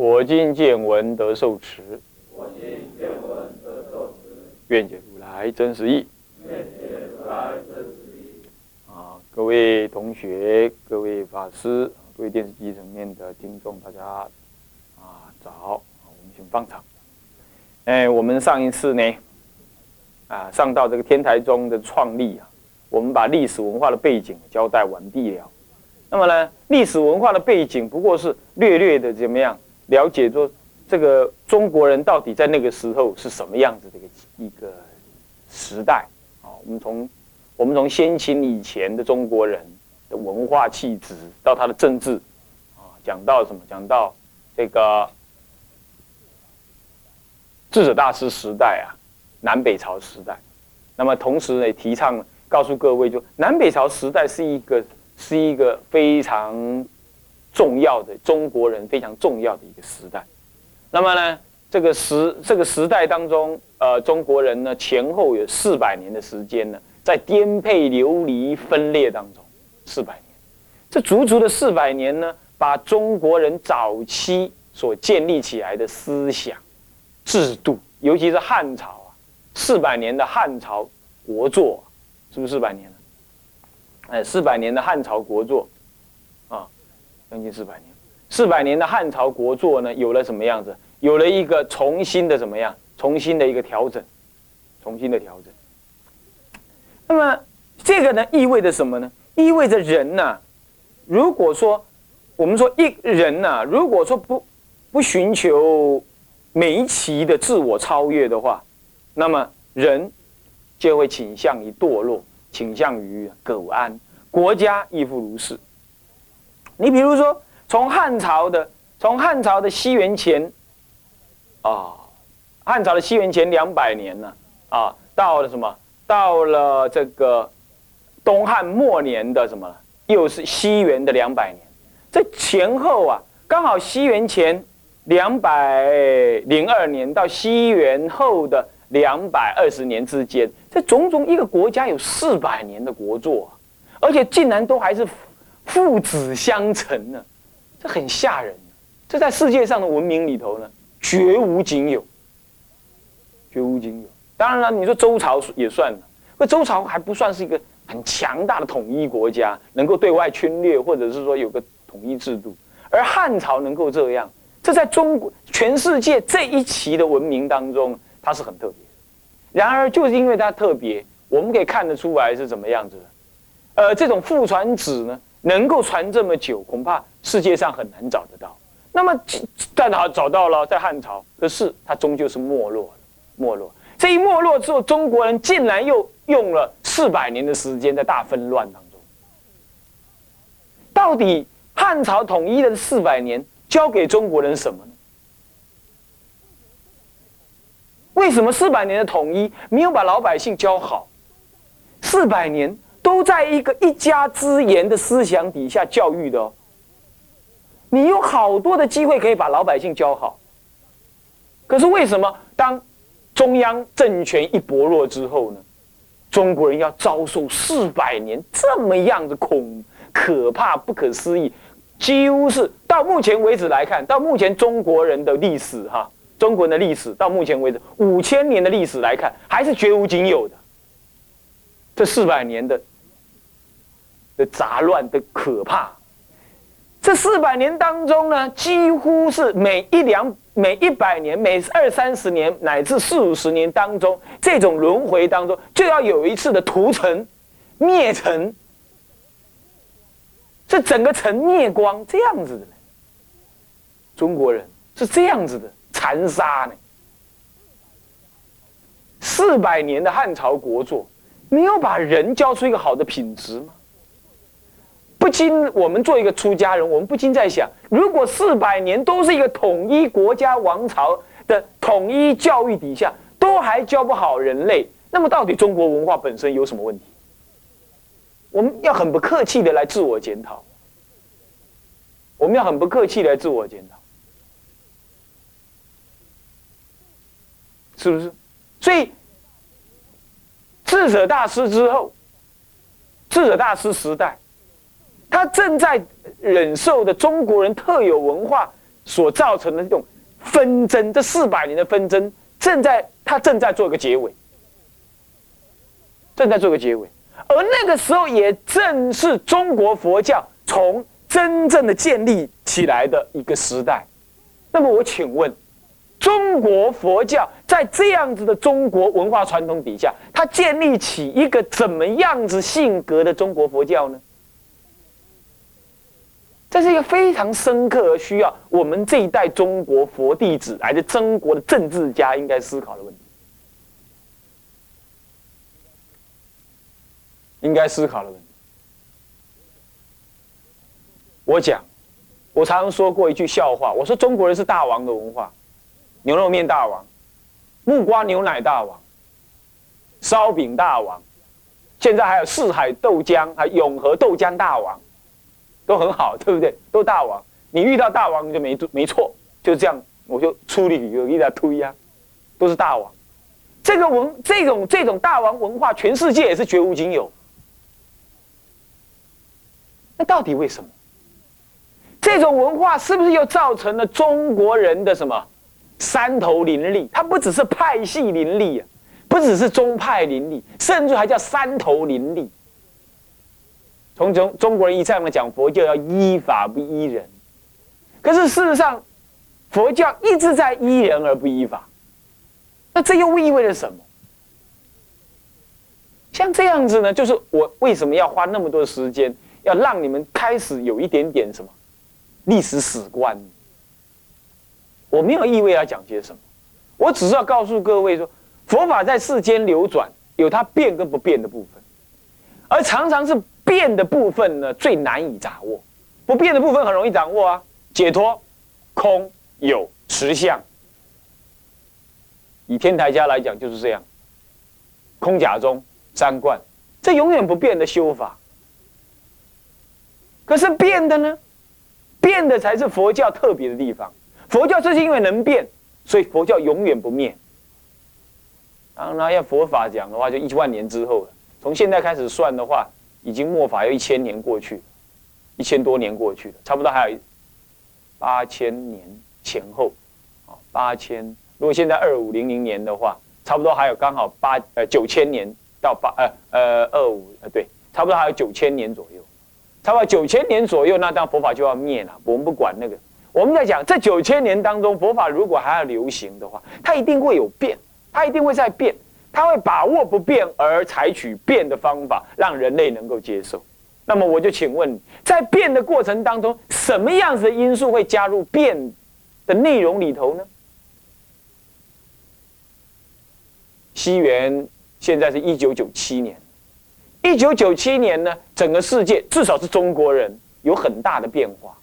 我今见闻得受持，我今见闻得受持，愿解如来真实义。愿解如来真实义。啊，各位同学、各位法师、各位电视机层面的听众，大家啊早，我们请放场。哎，我们上一次呢，啊上到这个天台宗的创立啊，我们把历史文化的背景交代完毕了。那么呢，历史文化的背景不过是略略的怎么样了解说这个中国人到底在那个时候是什么样子的一个一个时代啊？我们从我们从先秦以前的中国人的文化气质，到他的政治啊，讲到什么？讲到这个智者大师时代啊，南北朝时代。那么同时呢，提倡告诉各位，就南北朝时代是一个。是一个非常重要的中国人非常重要的一个时代。那么呢，这个时这个时代当中，呃，中国人呢前后有四百年的时间呢，在颠沛流离、分裂当中，四百年。这足足的四百年呢，把中国人早期所建立起来的思想、制度，尤其是汉朝啊，四百年的汉朝国作，是不是四百年？哎，四百年的汉朝国作，将近四百年，四百年的汉朝国祚呢，有了什么样子？有了一个重新的怎么样？重新的一个调整，重新的调整。那么这个呢，意味着什么呢？意味着人呐，如果说我们说一人呐，如果说不不寻求每一期的自我超越的话，那么人就会倾向于堕落。倾向于苟安，国家亦复如是。你比如说，从汉朝的，从汉朝的西元前，啊，汉朝的西元前两百年呢，啊，到了什么？到了这个东汉末年的什么？又是西元的两百年。这前后啊，刚好西元前两百零二年到西元后的。两百二十年之间，这种种一个国家有四百年的国作，而且竟然都还是父子相承呢，这很吓人。这在世界上的文明里头呢，绝无仅有，绝无仅有。当然了，你说周朝也算了，那周朝还不算是一个很强大的统一国家，能够对外侵略，或者是说有个统一制度。而汉朝能够这样，这在中国全世界这一期的文明当中。它是很特别，然而就是因为它特别，我们可以看得出来是怎么样子的。呃，这种父传子呢，能够传这么久，恐怕世界上很难找得到。那么在哪找到了？在汉朝，可是它终究是没落了。没落，这一没落之后，中国人竟然又用了四百年的时间在大纷乱当中。到底汉朝统一的四百年，教给中国人什么呢？为什么四百年的统一没有把老百姓教好？四百年都在一个一家之言的思想底下教育的。你有好多的机会可以把老百姓教好，可是为什么当中央政权一薄弱之后呢？中国人要遭受四百年这么样的恐可怕、不可思议，几乎是到目前为止来看，到目前中国人的历史哈。中国人的历史到目前为止五千年的历史来看，还是绝无仅有的。这四百年的的杂乱的可怕，这四百年当中呢，几乎是每一两、每一百年、每二三十年乃至四五十年当中，这种轮回当中，就要有一次的屠城、灭城，这整个城灭光这样子的。中国人是这样子的。残杀呢？四百年的汉朝国作，没有把人教出一个好的品质吗？不禁，我们做一个出家人，我们不禁在想：如果四百年都是一个统一国家王朝的统一教育底下，都还教不好人类，那么到底中国文化本身有什么问题？我们要很不客气的来自我检讨。我们要很不客气的来自我检讨，是不是？所以智者大师之后，智者大师时代。他正在忍受的中国人特有文化所造成的这种纷争，这四百年的纷争正在他正在做一个结尾，正在做一个结尾，而那个时候也正是中国佛教从真正的建立起来的一个时代。那么我请问，中国佛教在这样子的中国文化传统底下，它建立起一个怎么样子性格的中国佛教呢？这是一个非常深刻而需要我们这一代中国佛弟子，来自中国的政治家应该思考的问题，应该思考的问题。我讲，我常常说过一句笑话，我说中国人是大王的文化，牛肉面大王，木瓜牛奶大王，烧饼大王，现在还有四海豆浆，还永和豆浆大王。都很好，对不对？都大王，你遇到大王你就没没错，就这样，我就出力有一大推呀，都是大王。这个文这种这种大王文化，全世界也是绝无仅有。那到底为什么？这种文化是不是又造成了中国人的什么山头林立？它不只是派系林立啊，不只是宗派林立，甚至还叫山头林立。从中中国人一向的讲佛教要依法不依人，可是事实上，佛教一直在依人而不依法，那这又意味着什么？像这样子呢，就是我为什么要花那么多时间，要让你们开始有一点点什么历史史观？我没有意味要讲些什么，我只是要告诉各位说，佛法在世间流转，有它变跟不变的部分，而常常是。变的部分呢，最难以掌握；不变的部分很容易掌握啊。解脱、空、有、实相。以天台家来讲就是这样。空假中三观，这永远不变的修法。可是变的呢？变的才是佛教特别的地方。佛教就是因为能变，所以佛教永远不灭。当然，要佛法讲的话，就一万年之后了。从现在开始算的话。已经末法要一千年过去，一千多年过去了，差不多还有八千年前后，啊，八千。如果现在二五零零年的话，差不多还有刚好八呃九千年到八呃呃二五呃对，差不多还有九千年左右，差不多九千年左右，那当佛法就要灭了。我们不管那个，我们在讲这九千年当中，佛法如果还要流行的话，它一定会有变，它一定会在变。他会把握不变而采取变的方法，让人类能够接受。那么我就请问，在变的过程当中，什么样子的因素会加入变的内容里头呢？西元现在是一九九七年，一九九七年呢，整个世界至少是中国人有很大的变化。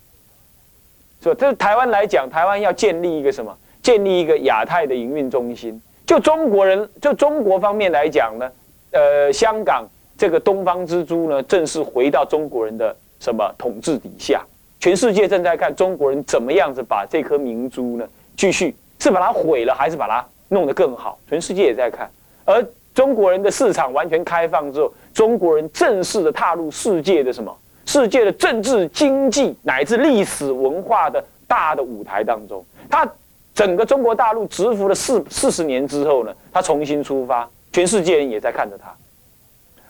所以，这台湾来讲，台湾要建立一个什么？建立一个亚太的营运中心。就中国人，就中国方面来讲呢，呃，香港这个东方之珠呢，正式回到中国人的什么统治底下？全世界正在看中国人怎么样子把这颗明珠呢，继续是把它毁了，还是把它弄得更好？全世界也在看。而中国人的市场完全开放之后，中国人正式的踏入世界的什么？世界的政治、经济乃至历史文化的大的舞台当中，他。整个中国大陆蛰伏了四四十年之后呢，他重新出发，全世界人也在看着他。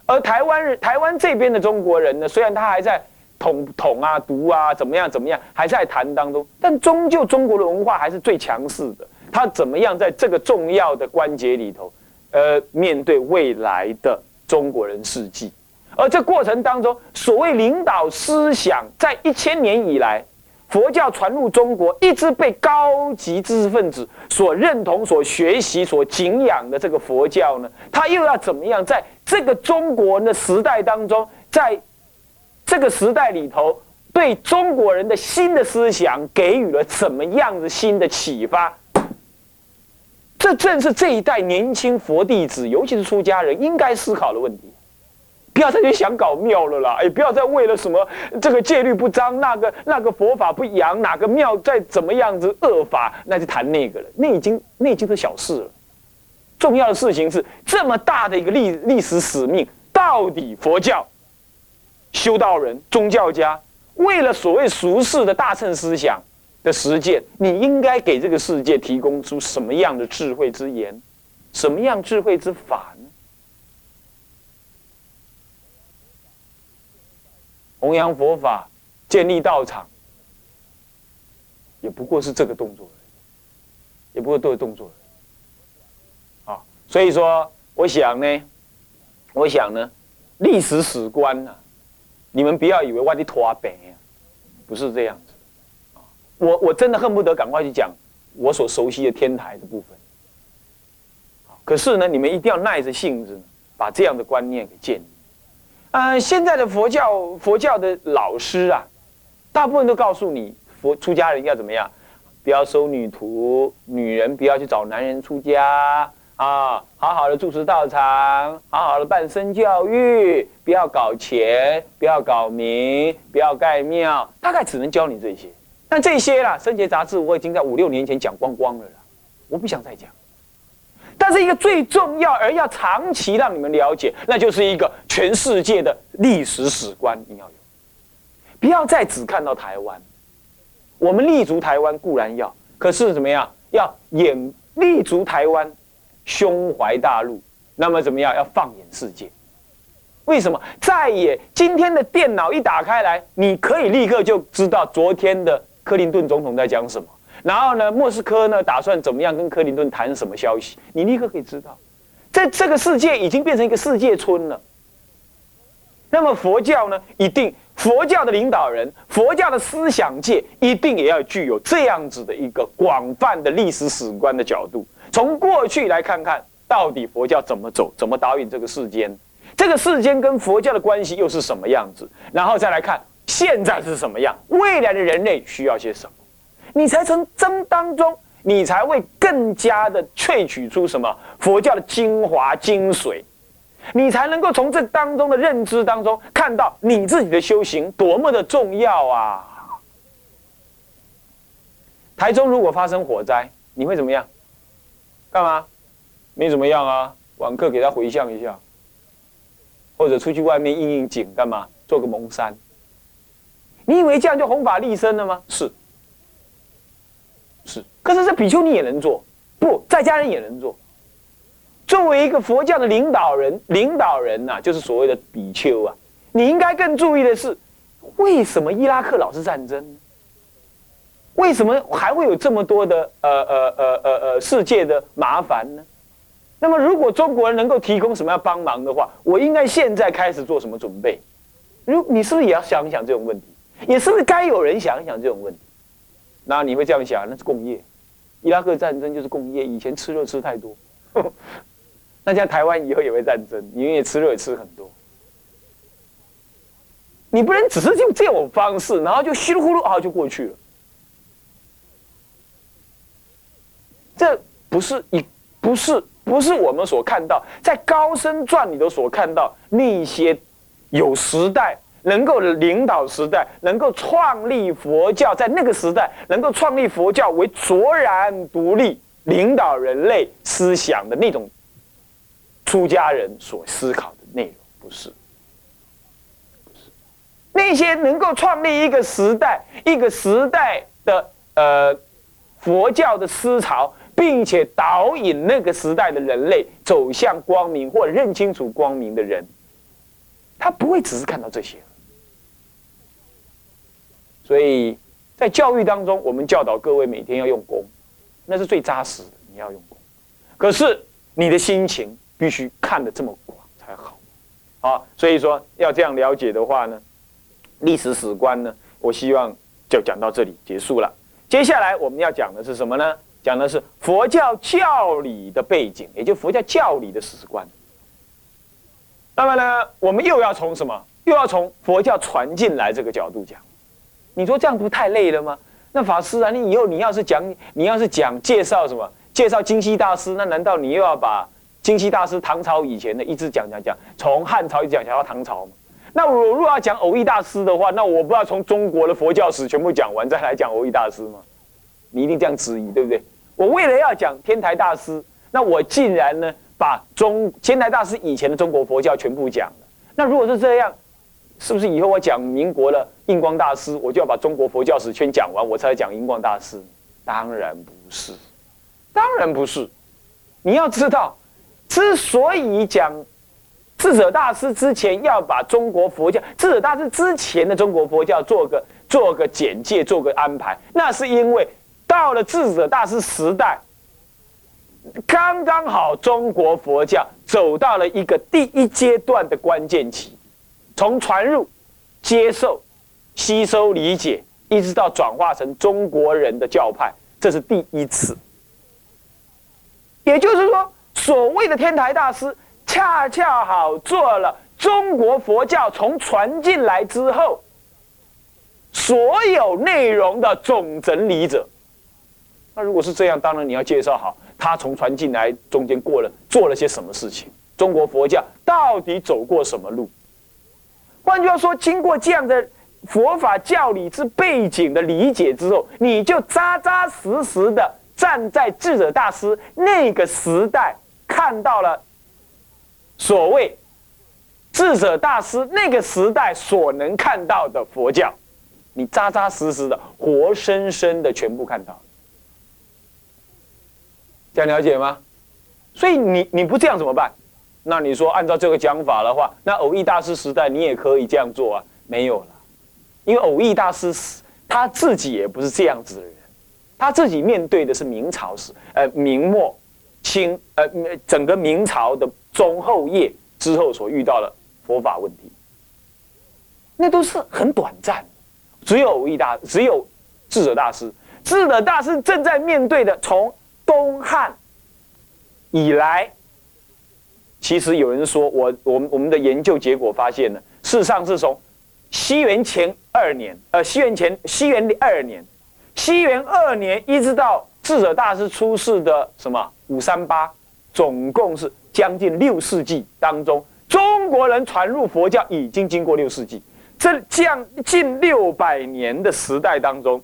而台湾人，台湾这边的中国人呢，虽然他还在统统啊、独啊，怎么样怎么样，还在谈当中，但终究中国的文化还是最强势的。他怎么样在这个重要的关节里头，呃，面对未来的中国人世纪？而这过程当中，所谓领导思想，在一千年以来。佛教传入中国，一直被高级知识分子所认同、所学习、所敬仰的这个佛教呢，它又要怎么样在这个中国人的时代当中，在这个时代里头，对中国人的新的思想给予了怎么样的新的启发？这正是这一代年轻佛弟子，尤其是出家人应该思考的问题。不要再去想搞庙了啦！哎，不要再为了什么这个戒律不彰，那个那个佛法不扬，哪个庙再怎么样子恶法，那就谈那个了。那已经那已经是小事了。重要的事情是这么大的一个历历史使命，到底佛教修道人、宗教家为了所谓俗世的大乘思想的实践，你应该给这个世界提供出什么样的智慧之言，什么样智慧之法？弘扬佛法，建立道场，也不过是这个动作，也不过都是动作。啊，所以说，我想呢，我想呢，历史史观呢，你们不要以为我的拖白，不是这样子。啊，我我真的恨不得赶快去讲我所熟悉的天台的部分。可是呢，你们一定要耐着性子，把这样的观念给建立。嗯，现在的佛教佛教的老师啊，大部分都告诉你，佛出家人要怎么样？不要收女徒，女人不要去找男人出家啊，好好的住持道场，好好的办身教育，不要搞钱，不要搞名，不要盖庙，大概只能教你这些。但这些啦，《生节杂志》我已经在五六年前讲光光了啦，我不想再讲。但是一个最重要而要长期让你们了解，那就是一个全世界的历史史观，你要有，不要再只看到台湾。我们立足台湾固然要，可是怎么样？要眼立足台湾，胸怀大陆，那么怎么样？要放眼世界。为什么？再也今天的电脑一打开来，你可以立刻就知道昨天的克林顿总统在讲什么。然后呢，莫斯科呢打算怎么样跟克林顿谈什么消息？你立刻可以知道，在这个世界已经变成一个世界村了。那么佛教呢，一定佛教的领导人、佛教的思想界一定也要具有这样子的一个广泛的历史史观的角度，从过去来看看到底佛教怎么走，怎么导引这个世间，这个世间跟佛教的关系又是什么样子？然后再来看现在是什么样，未来的人类需要些什么？你才从真当中，你才会更加的萃取出什么佛教的精华精髓，你才能够从这当中的认知当中看到你自己的修行多么的重要啊！台中如果发生火灾，你会怎么样？干嘛？没怎么样啊，晚课给他回向一下，或者出去外面应应景，干嘛？做个蒙山。你以为这样就弘法利生了吗？是。是，可是这比丘尼也能做，不在家人也能做。作为一个佛教的领导人，领导人呐，就是所谓的比丘啊。你应该更注意的是，为什么伊拉克老是战争？为什么还会有这么多的呃呃呃呃呃世界的麻烦呢？那么，如果中国人能够提供什么样帮忙的话，我应该现在开始做什么准备？如你是不是也要想一想这种问题？也是不是该有人想一想这种问题？那你会这样想，那是工业，伊拉克战争就是工业。以前吃肉吃太多，那像台湾以后也会战争，因为吃肉也吃很多。你不能只是用这种方式，然后就稀里糊涂啊就过去了。这不是一，不是不是我们所看到在高僧传里头所看到那些有时代。能够领导时代，能够创立佛教，在那个时代能够创立佛教为卓然独立、领导人类思想的那种出家人所思考的内容，不是，那些能够创立一个时代、一个时代的呃佛教的思潮，并且导引那个时代的人类走向光明或认清楚光明的人，他不会只是看到这些。所以在教育当中，我们教导各位每天要用功，那是最扎实的。你要用功，可是你的心情必须看得这么广才好。啊，所以说要这样了解的话呢，历史史观呢，我希望就讲到这里结束了。接下来我们要讲的是什么呢？讲的是佛教教理的背景，也就佛教教理的史观。那么呢，我们又要从什么？又要从佛教传进来这个角度讲，你说这样不太累了吗？那法师啊，你以后你要是讲，你要是讲介绍什么，介绍金溪大师，那难道你又要把金溪大师唐朝以前的一直讲讲讲，从汉朝一直讲讲到唐朝吗？那我如果要讲偶益大师的话，那我不要从中国的佛教史全部讲完再来讲偶益大师吗？你一定这样质疑，对不对？我为了要讲天台大师，那我竟然呢把中天台大师以前的中国佛教全部讲了。那如果是这样，是不是以后我讲民国的印光大师，我就要把中国佛教史全讲完，我才讲印光大师？当然不是，当然不是。你要知道，之所以讲智者大师之前要把中国佛教，智者大师之前的中国佛教做个做个简介，做个安排，那是因为到了智者大师时代，刚刚好中国佛教走到了一个第一阶段的关键期。从传入、接受、吸收、理解，一直到转化成中国人的教派，这是第一次。也就是说，所谓的天台大师，恰恰好做了中国佛教从传进来之后所有内容的总整理者。那如果是这样，当然你要介绍好他从传进来中间过了做了些什么事情，中国佛教到底走过什么路。换句话说，经过这样的佛法教理之背景的理解之后，你就扎扎实实的站在智者大师那个时代，看到了所谓智者大师那个时代所能看到的佛教，你扎扎实实的、活生生的全部看到，这样了解吗？所以你你不这样怎么办？那你说按照这个讲法的话，那偶益大师时代你也可以这样做啊？没有了，因为偶益大师他自己也不是这样子的人，他自己面对的是明朝时，呃，明末清，呃，整个明朝的中后叶之后所遇到的佛法问题，那都是很短暂。只有偶益大，只有智者大师，智者大师正在面对的从东汉以来。其实有人说，我我们我们的研究结果发现呢，事实上是从西元前二年，呃，西元前西元二年，西元二年一直到智者大师出世的什么五三八，总共是将近六世纪当中，中国人传入佛教已经经过六世纪，这将近六百年的时代当中，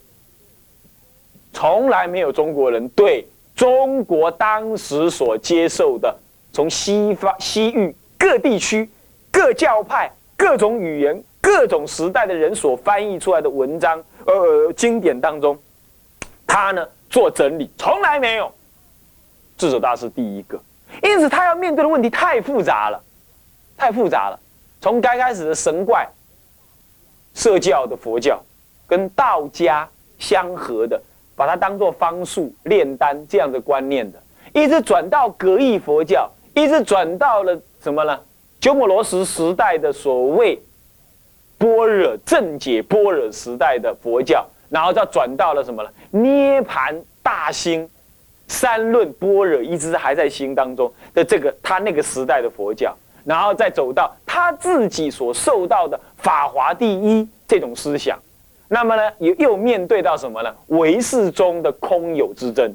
从来没有中国人对中国当时所接受的。从西方、西域各地区、各教派、各种语言、各种时代的人所翻译出来的文章、呃经典当中，他呢做整理，从来没有智者大师第一个，因此他要面对的问题太复杂了，太复杂了。从该开始的神怪、社教的佛教，跟道家相合的，把它当做方术、炼丹这样的观念的，一直转到格义佛教。一直转到了什么呢？鸠摩罗什时代的所谓般若正解般若时代的佛教，然后再转到了什么呢？涅盘大兴三论般若一直还在兴当中的这个他那个时代的佛教，然后再走到他自己所受到的法华第一这种思想，那么呢，又又面对到什么呢？唯识中的空有之争。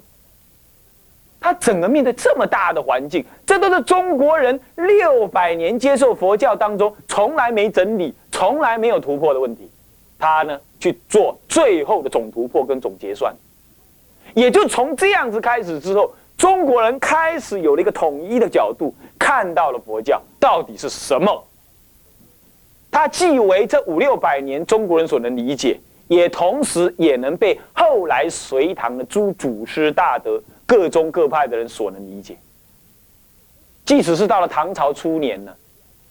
他整个面对这么大的环境，这都是中国人六百年接受佛教当中从来没整理、从来没有突破的问题。他呢去做最后的总突破跟总结算，也就从这样子开始之后，中国人开始有了一个统一的角度，看到了佛教到底是什么。他既为这五六百年中国人所能理解，也同时也能被后来隋唐的诸祖师大德。各宗各派的人所能理解，即使是到了唐朝初年呢，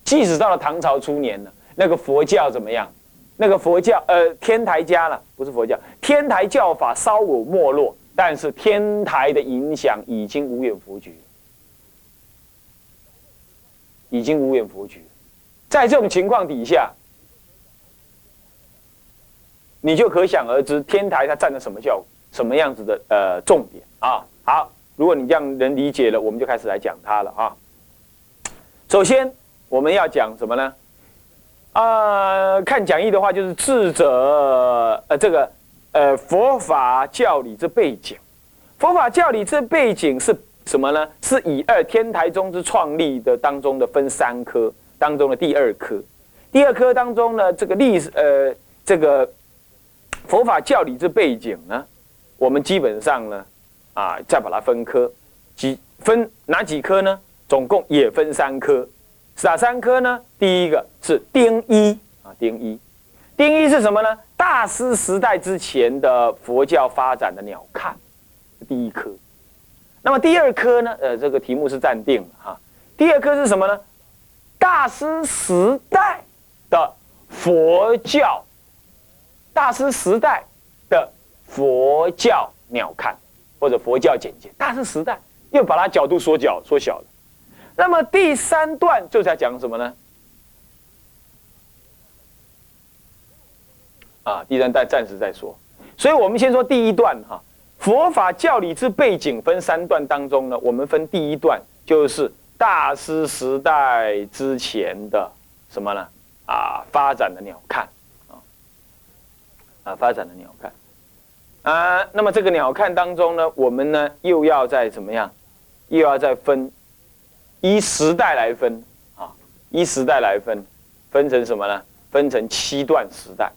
即使到了唐朝初年呢，那个佛教怎么样？那个佛教，呃，天台家了，不是佛教，天台教法稍有没落，但是天台的影响已经无远弗局，已经无远弗局。在这种情况底下，你就可想而知，天台它占了什么教，什么样子的呃重点啊？好，如果你这样能理解了，我们就开始来讲它了啊。首先，我们要讲什么呢？啊，看讲义的话，就是智者呃这个呃佛法教理之背景，佛法教理之背景是什么呢？是以二天台宗之创立的当中的分三科当中的第二科，第二科当中呢，这个历史呃这个佛法教理之背景呢，我们基本上呢啊再把它分科，几分哪几科呢？总共也分三科。是哪三科呢？第一个是丁一啊，丁一，丁一是什么呢？大师时代之前的佛教发展的鸟瞰，第一科。那么第二科呢？呃，这个题目是暂定哈。第二科是什么呢？大师时代的佛教，大师时代的佛教鸟瞰或者佛教简介。大师时代又把它角度缩小缩小了。那么第三段就在讲什么呢？啊，第三段暂时再说。所以我们先说第一段哈，佛法教理之背景分三段当中呢，我们分第一段就是大师时代之前的什么呢？啊，发展的鸟瞰啊，啊，发展的鸟瞰啊。那么这个鸟瞰当中呢，我们呢又要再怎么样？又要再分。依时代来分啊，依时代来分，分成什么呢？分成七段时代，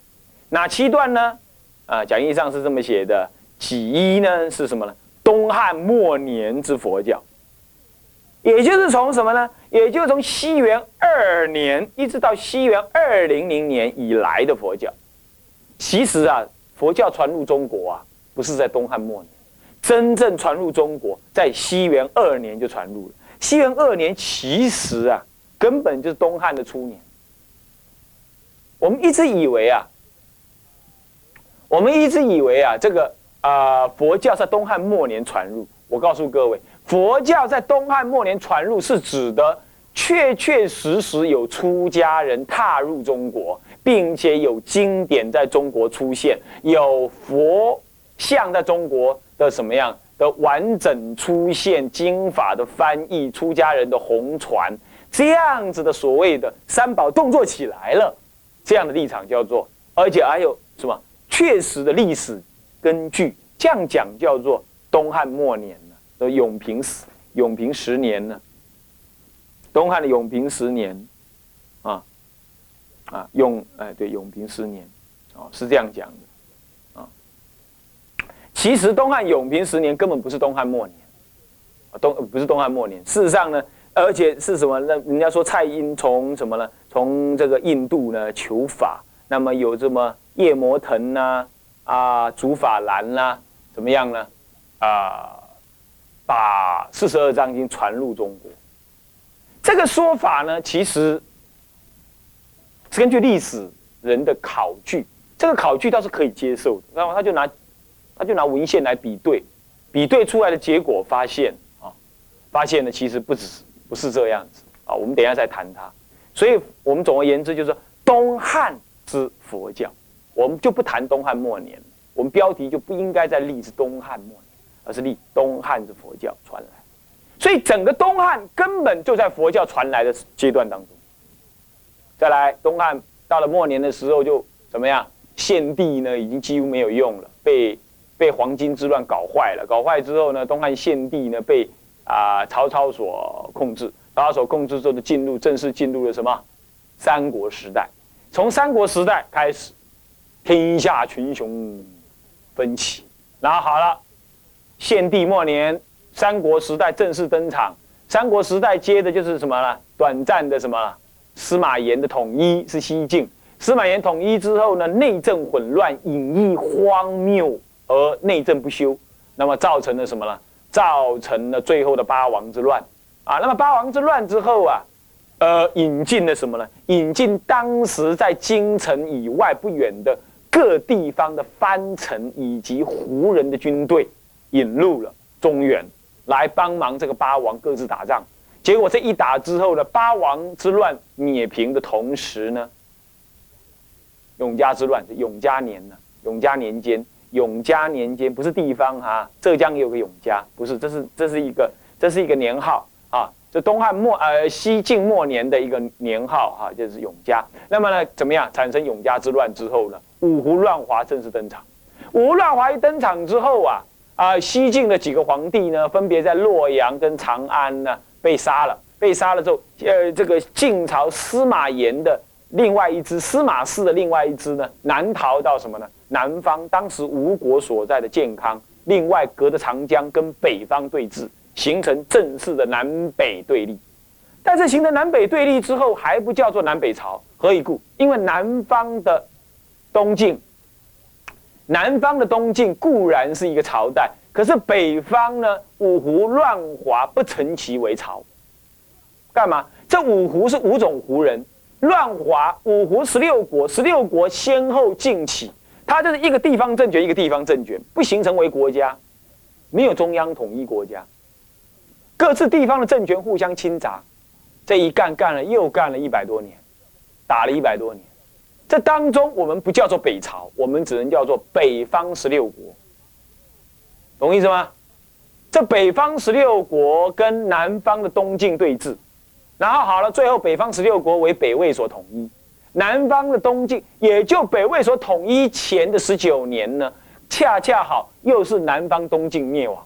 哪七段呢？啊，讲义上是这么写的：其一呢是什么呢？东汉末年之佛教，也就是从什么呢？也就是从西元二年一直到西元二零零年以来的佛教。其实啊，佛教传入中国啊，不是在东汉末年，真正传入中国在西元二年就传入了。西元二年，其实啊，根本就是东汉的初年。我们一直以为啊，我们一直以为啊，这个啊，佛教在东汉末年传入。我告诉各位，佛教在东汉末年传入，是指的确确实实有出家人踏入中国，并且有经典在中国出现，有佛像在中国的什么样？的完整出现经法的翻译，出家人的红传，这样子的所谓的三宝动作起来了，这样的立场叫做，而且还有什么确实的历史根据，这样讲叫做东汉末年？的永平十永平十年呢？东汉的永平十年，啊啊永哎对永平十年，哦是这样讲的。啊其实东汉永平十年根本不是东汉末年，东不是东汉末年。事实上呢，而且是什么？那人家说蔡英从什么呢？从这个印度呢求法，那么有这么夜摩腾呐，啊，竺法兰呐，怎么样呢？啊，把四十二章经传入中国。这个说法呢，其实是根据历史人的考据，这个考据倒是可以接受的。然后他就拿。他就拿文献来比对，比对出来的结果发现啊，发现呢其实不只是不是这样子啊。我们等一下再谈它。所以我们总而言之就是东汉之佛教，我们就不谈东汉末年，我们标题就不应该再立是东汉末年，而是立东汉之佛教传来。所以整个东汉根本就在佛教传来的阶段当中。再来，东汉到了末年的时候就怎么样？献帝呢已经几乎没有用了，被。被黄巾之乱搞坏了，搞坏之后呢，东汉献帝呢被啊曹操所控制，曹操所控制之后，就进入正式进入了什么三国时代。从三国时代开始，天下群雄分起。然后好了，献帝末年，三国时代正式登场。三国时代接的就是什么呢？短暂的什么司马炎的统一是西晋。司马炎统一之后呢，内政混乱，隐逸荒谬。而内政不修，那么造成了什么呢？造成了最后的八王之乱啊！那么八王之乱之后啊，呃，引进了什么呢？引进当时在京城以外不远的各地方的藩臣以及胡人的军队，引入了中原来帮忙这个八王各自打仗。结果这一打之后呢，八王之乱灭平的同时呢，永嘉之乱永嘉年呢，永嘉年间。永嘉年间不是地方哈，浙江也有个永嘉，不是，这是这是一个这是一个年号啊，这东汉末呃西晋末年的一个年号哈，就是永嘉。那么呢，怎么样产生永嘉之乱之后呢？五胡乱华正式登场。五胡乱华一登场之后啊啊，西晋的几个皇帝呢，分别在洛阳跟长安呢被杀了。被杀了之后，呃，这个晋朝司马炎的另外一支司马氏的另外一支呢，南逃到什么呢？南方，当时吴国所在的建康，另外隔着长江跟北方对峙，形成正式的南北对立。但是形成南北对立之后，还不叫做南北朝，何以故？因为南方的东晋，南方的东晋固然是一个朝代，可是北方呢，五胡乱华不成其为朝。干嘛？这五胡是五种胡人，乱华五胡十六国，十六国先后晋起，它就是一个地方政权，一个地方政权不形成为国家，没有中央统一国家，各自地方的政权互相侵杂，这一干干了又干了一百多年，打了一百多年，这当中我们不叫做北朝，我们只能叫做北方十六国，懂意思吗？这北方十六国跟南方的东晋对峙。然后好了，最后北方十六国为北魏所统一，南方的东晋也就北魏所统一前的十九年呢，恰恰好又是南方东晋灭亡，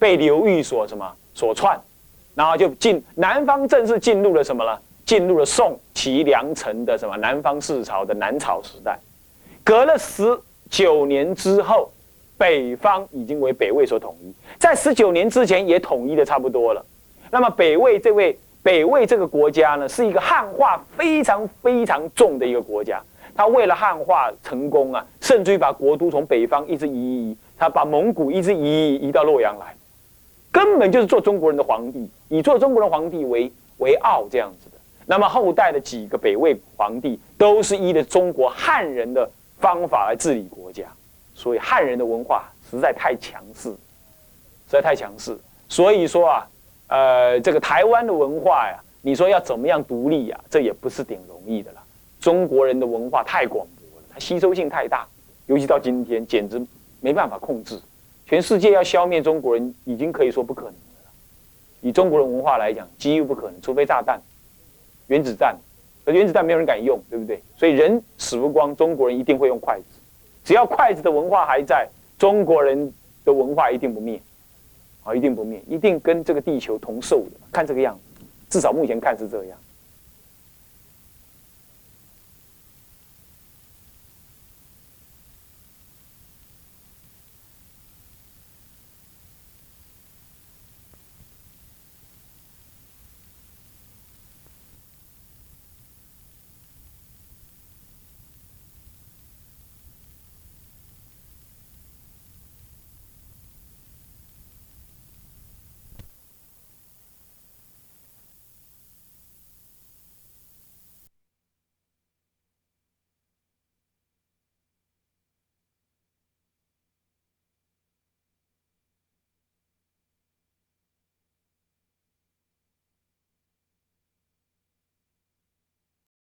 被刘裕所什么所篡，然后就进南方正式进入了什么了？进入了宋齐梁陈的什么南方四朝的南朝时代。隔了十九年之后，北方已经为北魏所统一，在十九年之前也统一的差不多了。那么北魏这位。北魏这个国家呢，是一个汉化非常非常重的一个国家。他为了汉化成功啊，甚至于把国都从北方一直移移，他把蒙古一直移移到洛阳来，根本就是做中国人的皇帝，以做中国人皇帝为为傲这样子的。那么后代的几个北魏皇帝都是依的中国汉人的方法来治理国家，所以汉人的文化实在太强势，实在太强势。所以说啊。呃，这个台湾的文化呀，你说要怎么样独立呀？这也不是挺容易的了。中国人的文化太广博了，它吸收性太大，尤其到今天，简直没办法控制。全世界要消灭中国人，已经可以说不可能了。以中国人文化来讲，几乎不可能，除非炸弹、原子弹。而原子弹没有人敢用，对不对？所以人死不光，中国人一定会用筷子。只要筷子的文化还在，中国人的文化一定不灭。啊，一定不灭，一定跟这个地球同寿的，看这个样子，至少目前看是这样。